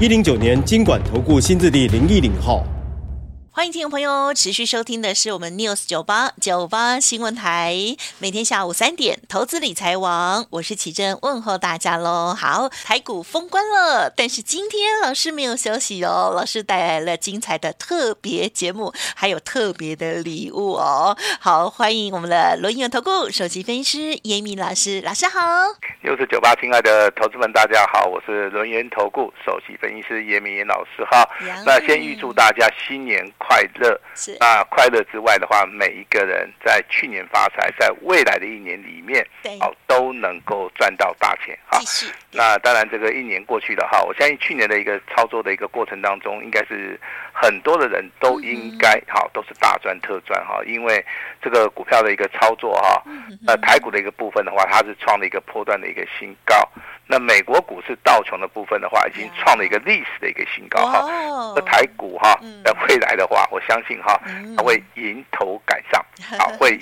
一零九年金管投顾新字第零一零号。欢迎听众朋友持续收听的是我们 News 九八九八新闻台，每天下午三点投资理财王，我是奇珍问候大家喽。好，台股封关了，但是今天老师没有休息哦，老师带来了精彩的特别节目，还有特别的礼物哦。好，欢迎我们的轮源投顾首席分析师严一民老师，老师好。News 九八，亲爱的投资们，大家好，我是轮源投顾首席分析师严一民老师哈。那先预祝大家新年快乐是那，快乐之外的话，每一个人在去年发财，在未来的一年里面，哦，都能够赚到大钱哈。那当然，这个一年过去了哈，我相信去年的一个操作的一个过程当中，应该是很多的人都应该好，都是大赚特赚哈。因为这个股票的一个操作哈，那台股的一个部分的话，它是创了一个波段的一个新高。那美国股市道琼的部分的话，已经创了一个历史的一个新高哈。那台股哈，在未来的话，我相信哈，它会迎头赶上，好，会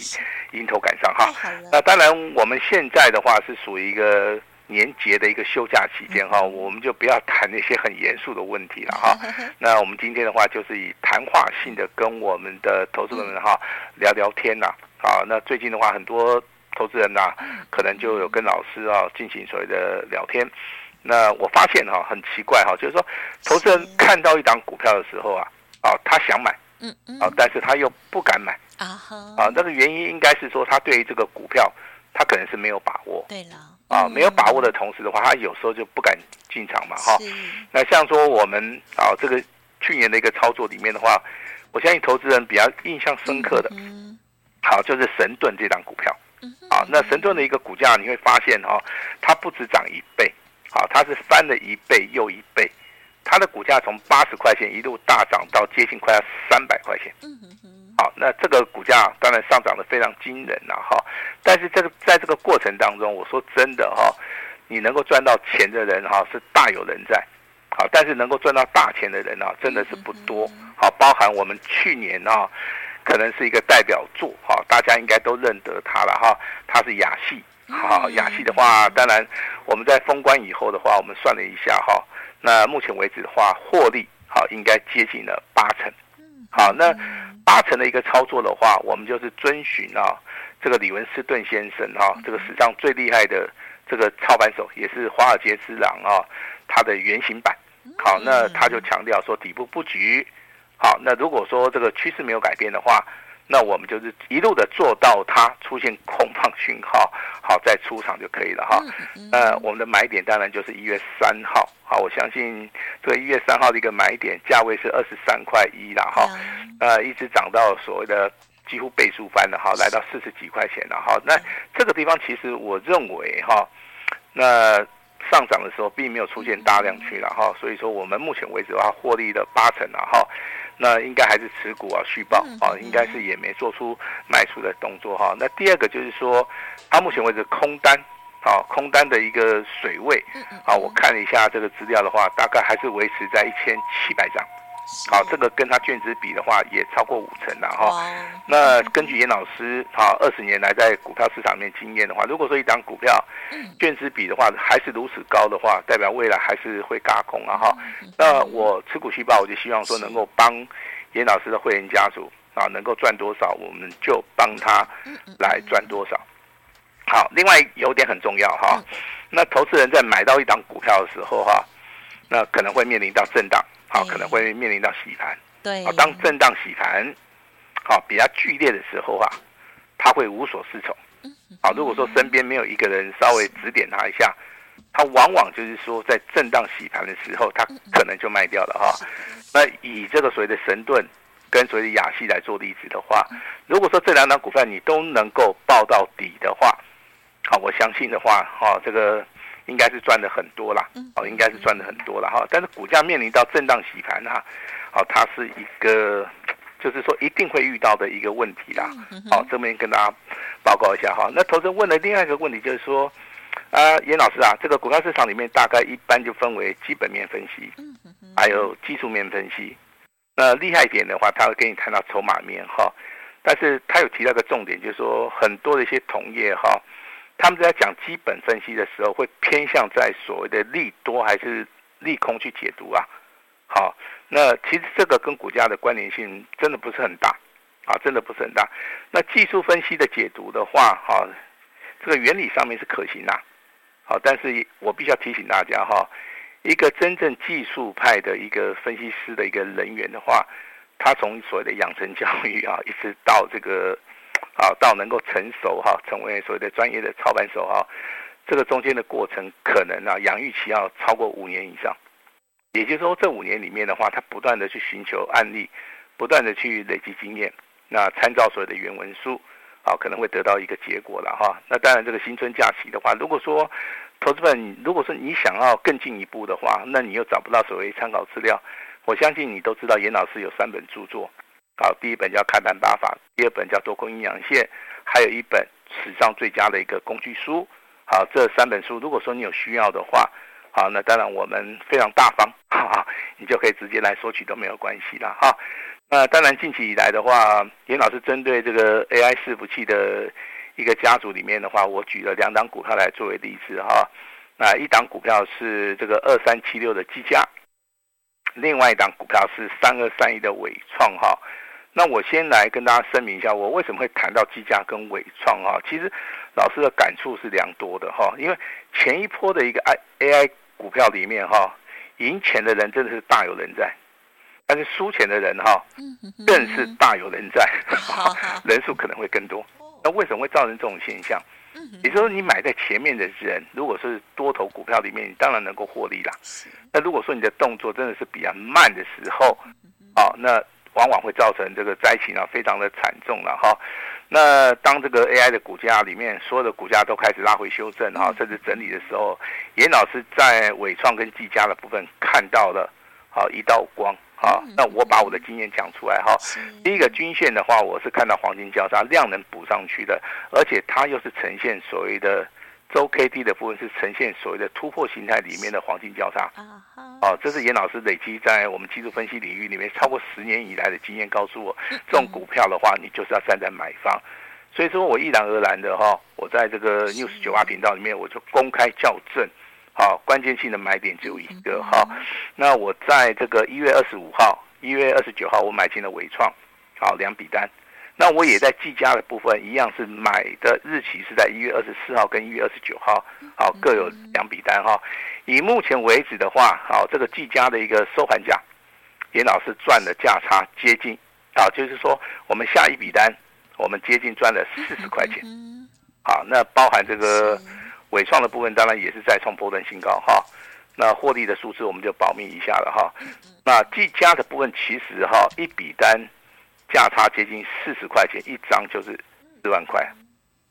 迎头赶上哈。那当然，我们现在的话是属于一个年节的一个休假期间哈，我们就不要谈那些很严肃的问题了哈。那我们今天的话，就是以谈话性的跟我们的投资人哈聊聊天呐。啊，那最近的话，很多。投资人呐、啊，可能就有跟老师啊进行所谓的聊天。那我发现哈、啊，很奇怪哈、啊，就是说，投资人看到一档股票的时候啊，啊，他想买，嗯嗯，啊，但是他又不敢买，啊啊，那个原因应该是说，他对于这个股票，他可能是没有把握，对了，啊，没有把握的同时的话，他有时候就不敢进场嘛，哈。那像说我们啊，这个去年的一个操作里面的话，我相信投资人比较印象深刻的，好，就是神盾这档股票。啊，那神盾的一个股价你会发现哈，它不止涨一倍，啊，它是翻了一倍又一倍，它的股价从八十块钱一路大涨到接近快要三百块钱。嗯嗯，好，那这个股价当然上涨得非常惊人呐哈，但是这个在这个过程当中，我说真的哈，你能够赚到钱的人哈是大有人在，好，但是能够赚到大钱的人啊真的是不多，好，包含我们去年啊。可能是一个代表作哈，大家应该都认得它了哈。它是亚细，好，亚细的话，当然我们在封关以后的话，我们算了一下哈，那目前为止的话，获利好应该接近了八成。好，那八成的一个操作的话，我们就是遵循啊这个李文斯顿先生哈，这个史上最厉害的这个操盘手，也是华尔街之狼啊，他的原型版。好，那他就强调说底部布局。好，那如果说这个趋势没有改变的话，那我们就是一路的做到它出现空方讯号，好再出场就可以了哈。呃，我们的买点当然就是一月三号，好，我相信这个一月三号的一个买点价位是二十三块一了哈，呃，一直涨到所谓的几乎倍数翻了哈，来到四十几块钱了哈。那这个地方其实我认为哈，那上涨的时候并没有出现大量区了哈，所以说我们目前为止的话获利的八成了哈。那应该还是持股啊，续报啊，应该是也没做出卖出的动作哈。那第二个就是说，它目前为止空单，啊，空单的一个水位，啊，我看了一下这个资料的话，大概还是维持在一千七百张。好，这个跟他卷子比的话，也超过五成了哈。那根据严老师啊，二十年来在股票市场里面经验的话，如果说一档股票卷子比的话还是如此高的话，代表未来还是会嘎空啊哈。那我持股细胞，我就希望说能够帮严老师的会员家族啊，能够赚多少，我们就帮他来赚多少。好，另外有点很重要哈，那投资人在买到一档股票的时候哈，那可能会面临到震荡。好，可能会面临到洗盘。对，啊，当震荡洗盘，好比较剧烈的时候啊，他会无所适从。好，如果说身边没有一个人稍微指点他一下，他往往就是说在震荡洗盘的时候，他可能就卖掉了哈。那以这个所谓的神盾跟所谓的雅西来做例子的话，如果说这两档股票你都能够抱到底的话，好，我相信的话，哈，这个应该是赚的很多啦，哦，应该是赚的很多了哈。但是股价面临到震荡洗盘哈，好，它是一个就是说一定会遇到的一个问题啦。好，这边跟大家报告一下哈。那投资人问的另外一个问题就是说，啊，严老师啊，这个股票市场里面大概一般就分为基本面分析，还有技术面分析。那厉害一点的话，他会给你看到筹码面哈。但是他有提到一个重点，就是说很多的一些同业哈，他们在讲基本分析的时候，会偏向在所谓的利多还是利空去解读啊。好，那其实这个跟股价的关联性真的不是很大啊，真的不是很大。那技术分析的解读的话，哈，这个原理上面是可行的。好，但是我必须要提醒大家哈，一个真正技术派的一个分析师的一个人员的话。他从所谓的养成教育啊，一直到这个啊，到能够成熟哈，成为所谓的专业的操盘手哈，这个中间的过程可能啊，养育期要超过五年以上。也就是说，这五年里面的话，他不断的去寻求案例，不断的去累积经验，那参照所谓的原文书，啊，可能会得到一个结果了哈。那当然，这个新春假期的话，如果说投资本，如果说你想要更进一步的话，那你又找不到所谓参考资料。我相信你都知道，严老师有三本著作，好，第一本叫《看盘八法》，第二本叫《多空阴阳线》，还有一本史上最佳的一个工具书。好，这三本书，如果说你有需要的话，好，那当然我们非常大方，哈哈，你就可以直接来索取都没有关系了，哈。那当然近期以来的话，严老师针对这个 AI 伺服器的一个家族里面的话，我举了两档股票来作为例子，哈。那一档股票是这个二三七六的技嘉。另外一档股票是三二三一的伟创哈，那我先来跟大家声明一下，我为什么会谈到技嘉跟纬创哈？其实老师的感触是良多的哈，因为前一波的一个 I AI 股票里面哈，赢钱的人真的是大有人在，但是输钱的人哈，更是大有人在，人数可能会更多。那为什么会造成这种现象？也就是说，你买在前面的人，如果是多头股票里面，你当然能够获利啦。那如果说你的动作真的是比较慢的时候，啊，那往往会造成这个灾情啊，非常的惨重了哈。那当这个 AI 的股价里面所有的股价都开始拉回修正哈，甚至整理的时候，严老师在伟创跟技嘉的部分看到了好一道光。好，那我把我的经验讲出来哈。第一个均线的话，我是看到黄金交叉量能补上去的，而且它又是呈现所谓的周 K D 的部分是呈现所谓的突破形态里面的黄金交叉。哦，这是严老师累积在我们技术分析领域里面超过十年以来的经验，告诉我这种股票的话，你就是要站在买方。所以说我毅然而然的哈，我在这个 News 九八频道里面，我就公开校正。好，关键性的买点只有一个哈。那我在这个一月二十五号、一月二十九号，我买进了伟创，好两笔单。那我也在技嘉的部分一样是买的日期是在一月二十四号跟一月二十九号，好各有两笔单哈。以目前为止的话，好这个技嘉的一个收盘价，严老师赚的价差接近，啊就是说我们下一笔单，我们接近赚了四十块钱。好，那包含这个。伟创的部分当然也是再创波段新高哈，那获利的数字我们就保密一下了哈。那技嘉的部分其实哈一笔单价差接近四十块钱一张就是四万块，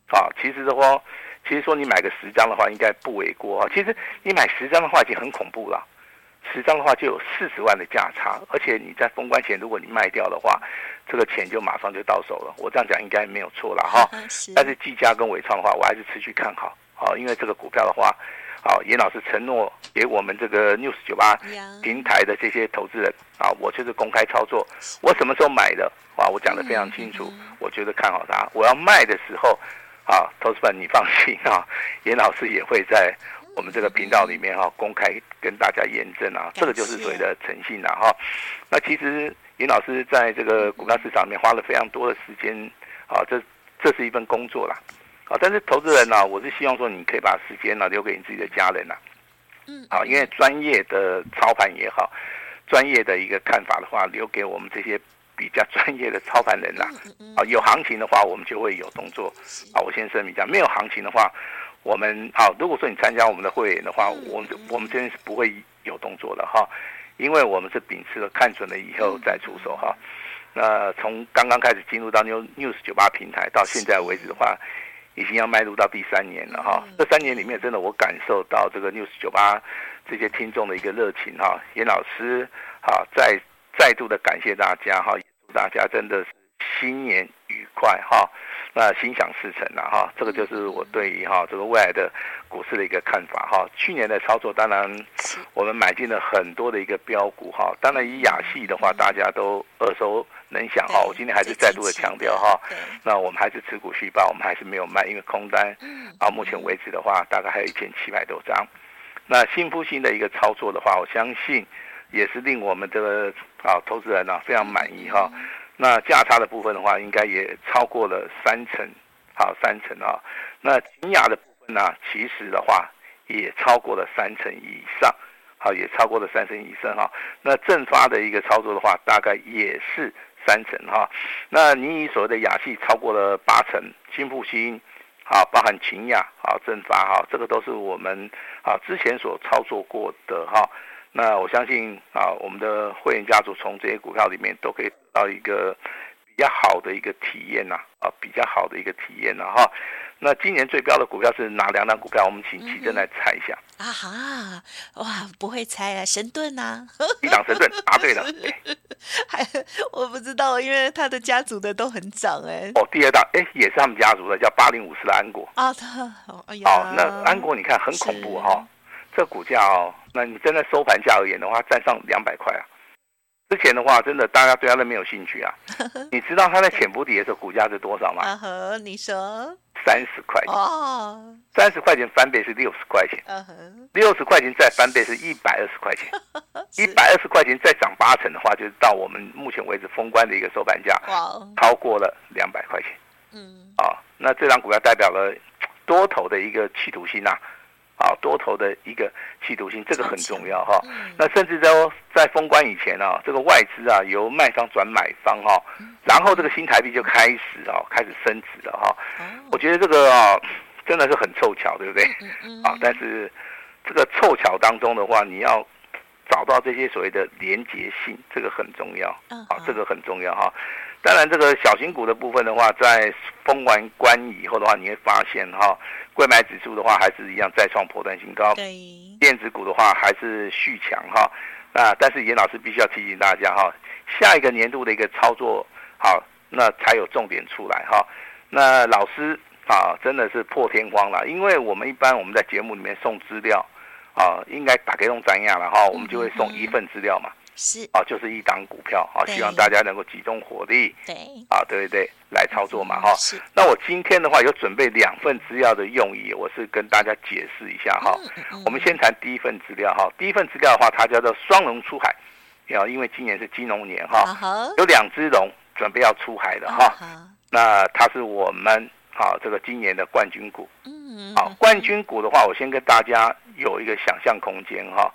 啊，其实的话，其实说你买个十张的话应该不为过啊。其实你买十张的话已经很恐怖了，十张的话就有四十万的价差，而且你在封关前如果你卖掉的话，这个钱就马上就到手了。我这样讲应该没有错了哈。但是技嘉跟伟创的话，我还是持续看好。啊，因为这个股票的话，好，严老师承诺给我们这个 News 九八平台的这些投资人啊，我就是公开操作，我什么时候买的啊？我讲的非常清楚，我觉得看好它。我要卖的时候，啊，投资们你放心啊，严老师也会在我们这个频道里面哈公开跟大家验证啊，这个就是所谓的诚信了哈。那其实严老师在这个股票市场里面花了非常多的时间啊，这这是一份工作啦。啊，但是投资人呢、啊，我是希望说，你可以把时间呢留给你自己的家人呐、啊。嗯，好，因为专业的操盘也好，专业的一个看法的话，留给我们这些比较专业的操盘人呐、啊。啊，有行情的话，我们就会有动作。啊，我先声明一下，没有行情的话，我们好，如果说你参加我们的会员的话，我们我们这边是不会有动作的哈，因为我们是秉持了看准了以后再出手哈。那从刚刚开始进入到 New News 九八平台到现在为止的话。已经要迈入到第三年了哈。这三年里面，真的我感受到这个 News 九八这些听众的一个热情哈。严老师好，再再度的感谢大家哈，祝大家真的是新年愉快哈。那心想事成了哈，这个就是我对于哈这个未来的股市的一个看法哈。去年的操作，当然我们买进了很多的一个标股哈。当然以亚系的话，大家都耳熟能想哈。我今天还是再度的强调哈，那我们还是持股续报，我们还是没有卖，因为空单啊，目前为止的话，大概还有一千七百多张。那新复兴的一个操作的话，我相信也是令我们这个啊投资人呢非常满意哈。那价差的部分的话，应该也超过了三成，好三成啊。那勤亚的部分呢，其实的话也超过了三成以上，好也超过了三成以上哈。那正发的一个操作的话，大概也是三层哈。那你以所谓的亚系超过了八成，新复兴，好包含秦亚，好正发哈，这个都是我们啊之前所操作过的哈。那我相信啊，我们的会员家族从这些股票里面都可以得到一个较好的一个体验呐，啊，比较好的一个体验呐哈。那今年最标的股票是哪两档股票？我们请奇珍来猜一下。啊哈，哇，不会猜啊，神盾呐，一档神盾答对了。还我不知道，因为他的家族的都很涨哎。哦，第二档哎，也是他们家族的，叫八零五四的安国。啊，他，哎呀，哦，那安国你看很恐怖哈。这股价哦，那你真的收盘价而言的话，站上两百块啊！之前的话，真的大家对它都没有兴趣啊。你知道它在潜伏底的时候股价是多少吗？啊呵，你说？三十块钱。哦，三十块钱翻倍是六十块钱，六十块钱再翻倍是一百二十块钱，一百二十块钱再涨八成的话，就是到我们目前为止封关的一个收盘价，哇，超过了两百块钱。嗯，啊，那这张股票代表了多头的一个企图心呐、啊。啊，多头的一个企图心，这个很重要哈。那甚至在在封关以前啊，这个外资啊由卖方转买方哈，然后这个新台币就开始啊开始升值了哈。我觉得这个啊真的是很凑巧，对不对？啊，但是这个凑巧当中的话，你要找到这些所谓的连结性，这个很重要啊，这个很重要哈。当然，这个小型股的部分的话，在封完关以后的话，你会发现哈，柜买指数的话还是一样再创破断新高。对。电子股的话还是续强哈。那但是严老师必须要提醒大家哈，下一个年度的一个操作好，那才有重点出来哈。那老师啊，真的是破天荒了，因为我们一般我们在节目里面送资料啊，应该打开用怎样了哈，我们就会送一份资料嘛。是。啊，就是一档股票啊，希望大家能够集中火力，对。啊，对对对，来操作嘛哈。是，那我今天的话有准备两份资料的用意，我是跟大家解释一下哈。我们先谈第一份资料哈，第一份资料的话，它叫做双龙出海，啊，因为今年是金龙年哈，有两只龙准备要出海的哈。那它是我们啊这个今年的冠军股，嗯，好，冠军股的话，我先跟大家有一个想象空间哈，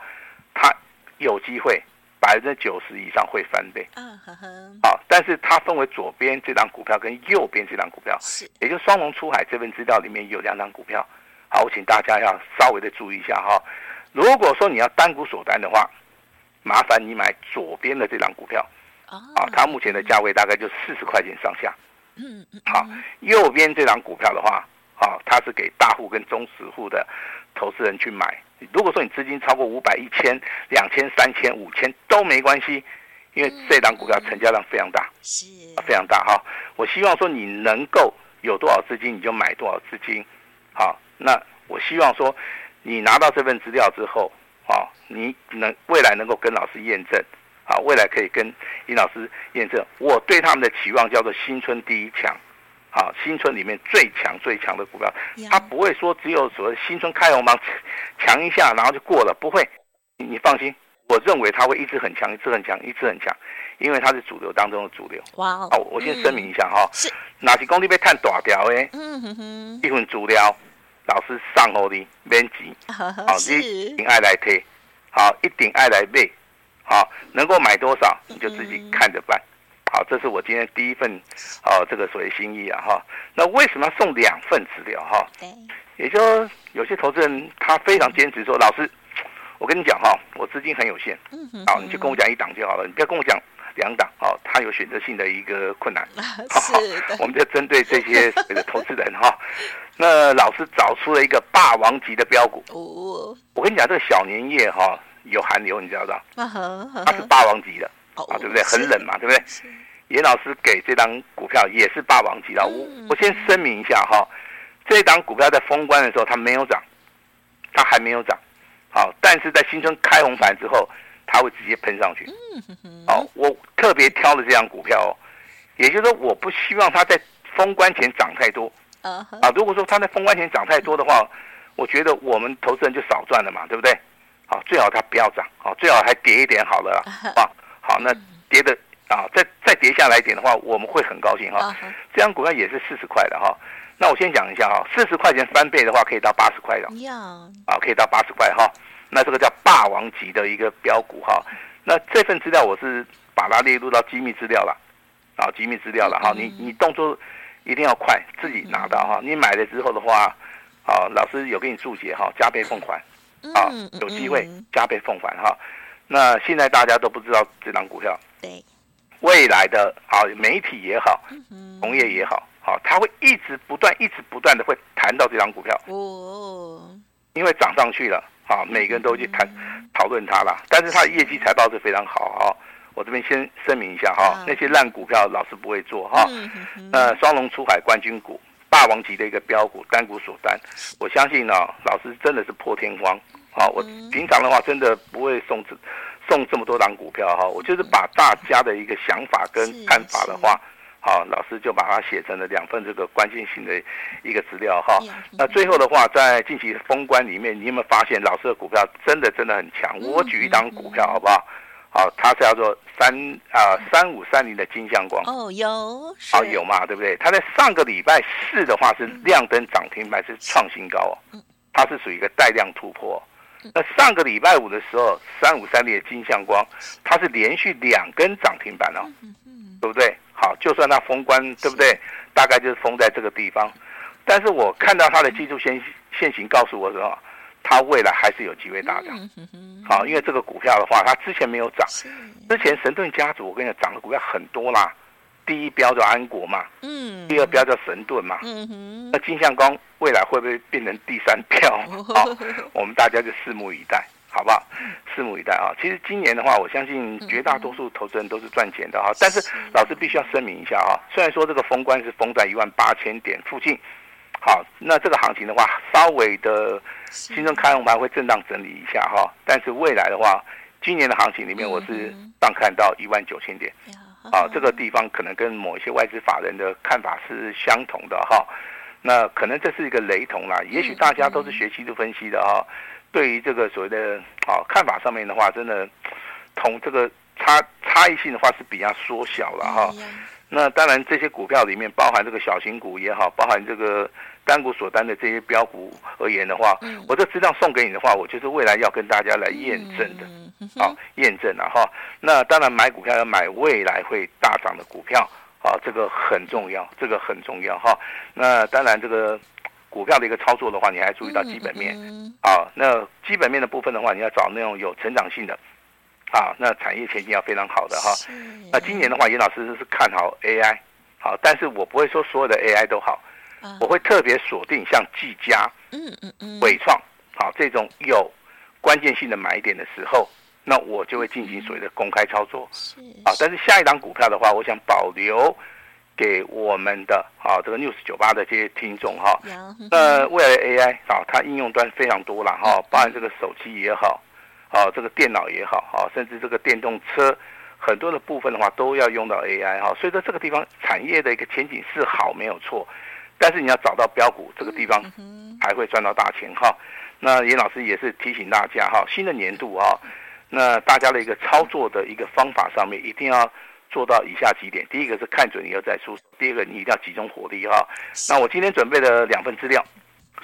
它有机会。百分之九十以上会翻倍，嗯哼哼，好，但是它分为左边这档股票跟右边这档股票，是，也就是双龙出海这份资料里面有两档股票，好，我请大家要稍微的注意一下哈。如果说你要单股锁单的话，麻烦你买左边的这档股票，啊，它目前的价位大概就四十块钱上下，嗯嗯，好，右边这档股票的话，好，它是给大户跟中实户的投资人去买。如果说你资金超过五百、一千、两千、三千、五千都没关系，因为这档股票成交量非常大，是非常大哈。我希望说你能够有多少资金你就买多少资金，好，那我希望说你拿到这份资料之后，啊，你能未来能够跟老师验证，啊，未来可以跟尹老师验证，我对他们的期望叫做新春第一强。啊，新春里面最强最强的股票，它不会说只有所谓新春开红盘 强一下，然后就过了，不会。你放心，我认为它会一直很强，一直很强，一直很强，因为它是主流当中的主流。哇！好，我先声明一下哈，是哪些工地被探大条诶？嗯哼哼，一份主料，老师上 好的免急，好，你一定爱来推，好，一定爱来买，好，能够买多少你就自己看着办。好，这是我今天第一份，哦，这个所谓心意啊，哈。那为什么要送两份资料哈？对，也就有些投资人他非常坚持说，老师，我跟你讲哈，我资金很有限，嗯，好，你就跟我讲一档就好了，你不要跟我讲两档哦，他有选择性的一个困难。是的，我们就针对这些这个投资人哈，那老师找出了一个霸王级的标股。哦，我跟你讲，这个小年夜哈有寒流，你知道不知道？它是霸王级的啊，对不对？很冷嘛，对不对？严老师给这张股票也是霸王级的。我我先声明一下哈，这档股票在封关的时候它没有涨，它还没有涨。好，但是在新春开红盘之后，它会直接喷上去。好，我特别挑了这张股票哦，也就是说，我不希望它在封关前涨太多。啊，如果说它在封关前涨太多的话，我觉得我们投资人就少赚了嘛，对不对？好，最好它不要涨，好，最好还跌一点好了。啊，好，那跌的啊，再再跌下来一点的话，我们会很高兴哈。这张股票也是四十块的哈。那我先讲一下哈，四十块钱翻倍的话，可以到八十块的。啊，可以到八十块哈。那这个叫霸王级的一个标股哈，那这份资料我是把它列入到机密资料了，啊，机密资料了哈，你你动作一定要快，自己拿到哈，你买了之后的话，啊，老师有给你注解哈，加倍奉还，啊，有机会加倍奉还哈。那现在大家都不知道这档股票，对，未来的啊媒体也好，同业也好，好，它会一直不断、一直不断的会谈到这档股票，哦，因为涨上去了。啊，每个人都去谈讨论它了，但是它的业绩财报是非常好哈。我这边先声明一下哈，那些烂股票老师不会做哈。呃，双龙出海冠军股，霸王级的一个标股，单股锁单，我相信呢，老师真的是破天荒。好，我平常的话真的不会送这送这么多档股票哈，我就是把大家的一个想法跟看法的话。好，老师就把它写成了两份这个关键性的一个资料哈。那最后的话，在近期封关里面，你有没有发现老师的股票真的真的很强？我举一档股票好不好？好，它是叫做三啊三五三零的金像光。哦，有。好，有嘛？对不对？它在上个礼拜四的话是亮灯涨停板，是创新高哦。它是属于一个带量突破。那上个礼拜五的时候，三五三零的金像光，它是连续两根涨停板哦，对不对？好，就算它封关，对不对？大概就是封在这个地方，但是我看到它的技术线线型告诉我说，它未来还是有机会大涨。好，因为这个股票的话，它之前没有涨，之前神盾家族我跟你讲，涨的股票很多啦。第一标叫安国嘛，嗯，第二标叫神盾嘛，嗯哼，那金相光未来会不会变成第三标？好，我们大家就拭目以待。好不好？拭目以待啊！其实今年的话，我相信绝大多数投资人都是赚钱的哈。但是老师必须要声明一下啊，虽然说这个封关是封在一万八千点附近，好，那这个行情的话，稍微的新春开红盘会震荡整理一下哈。但是未来的话，今年的行情里面，我是上看到一万九千点，啊，这个地方可能跟某一些外资法人的看法是相同的哈。那可能这是一个雷同啦，也许大家都是学技术分析的哈。对于这个所谓的啊看法上面的话，真的同这个差差异性的话是比较缩小了哈。那当然这些股票里面包含这个小型股也好，包含这个单股锁单的这些标股而言的话，我这资料送给你的话，我就是未来要跟大家来验证的，啊验证了哈。那当然买股票要买未来会大涨的股票啊，这个很重要，这个很重要哈。那当然这个。股票的一个操作的话，你还注意到基本面啊？那基本面的部分的话，你要找那种有成长性的啊，那产业前景要非常好的哈。那今年的话，严老师是看好 AI 好，但是我不会说所有的 AI 都好，我会特别锁定像技嘉、嗯嗯嗯、伟创好这种有关键性的买点的时候，那我就会进行所谓的公开操作啊。但是下一档股票的话，我想保留。给我们的啊，这个 News 九八的这些听众哈，那未来的 AI 啊，它应用端非常多了哈，包含这个手机也好，啊，这个电脑也好，啊，甚至这个电动车很多的部分的话都要用到 AI 哈，所以说这个地方产业的一个前景是好没有错，但是你要找到标股，这个地方还会赚到大钱哈。那严老师也是提醒大家哈，新的年度哈，那大家的一个操作的一个方法上面一定要。做到以下几点，第一个是看准以后再出手，第二个你一定要集中火力哈。那我今天准备了两份资料，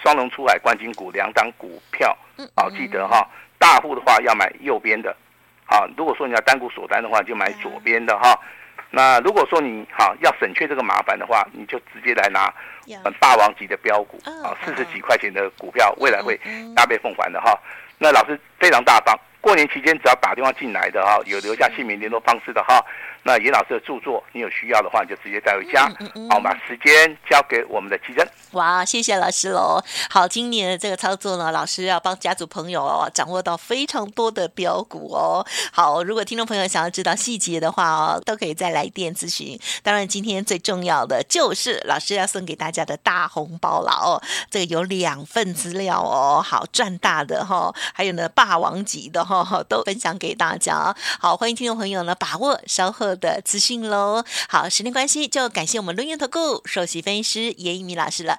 双龙出海冠军股两档股票，好记得哈。大户的话要买右边的，好，如果说你要单股锁单的话，就买左边的哈。那如果说你好要省却这个麻烦的话，你就直接来拿霸王级的标股啊，四十几块钱的股票，未来会加倍奉还的哈。那老师非常大方，过年期间只要打电话进来的哈，有留下姓名、联络方式的哈。那严老师的著作，你有需要的话，你就直接带回家。好，我们把时间交给我们的奇珍。哇，谢谢老师喽。好，今年的这个操作呢，老师要帮家族朋友哦掌握到非常多的标股哦。好，如果听众朋友想要知道细节的话哦，都可以再来电咨询。当然，今天最重要的就是老师要送给大家的大红包了哦。这个有两份资料哦，好赚大的哈、哦，还有呢霸王级的哈、哦，都分享给大家。好，欢迎听众朋友呢把握稍后的资讯喽，好，时间关系就感谢我们伦元投顾首席分析师严一鸣老师了，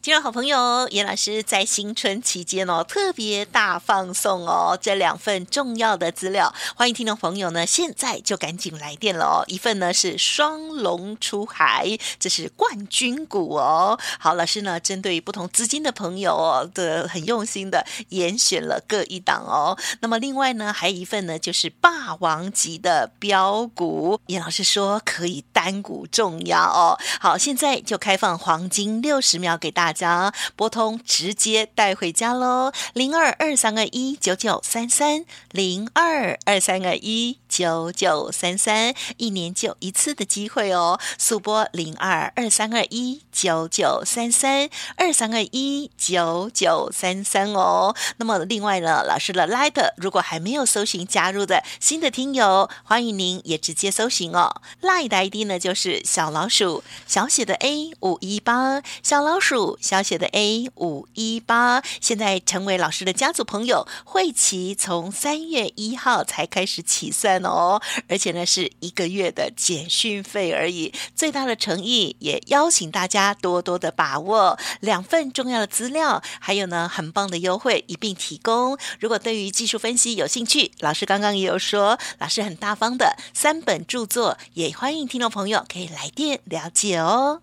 今日好朋友严老师在新春期间哦，特别大放送哦，这两份重要的资料，欢迎听众朋友呢，现在就赶紧来电了哦。一份呢是双龙出海，这是冠军股哦。好，老师呢针对不同资金的朋友哦，的很用心的严选了各一档哦。那么另外呢，还有一份呢就是霸王级的标股，严老师说可以单股重压哦。好，现在就开放黄金六十秒给大家。大家拨通直接带回家喽，零二二三二一九九三三，零二二三二一九九三三，一年就一次的机会哦，速拨零二二三二一九九三三，二三二一九九三三哦。那么另外呢，老师的 Line 如果还没有搜寻加入的新的听友，欢迎您也直接搜寻哦。Line 的 ID 呢就是小老鼠小写的 A 五一八小老鼠。小写的 A 五一八，现在成为老师的家族朋友，会期从三月一号才开始起算哦，而且呢是一个月的简讯费而已，最大的诚意也邀请大家多多的把握两份重要的资料，还有呢很棒的优惠一并提供。如果对于技术分析有兴趣，老师刚刚也有说，老师很大方的三本著作，也欢迎听众朋友可以来电了解哦。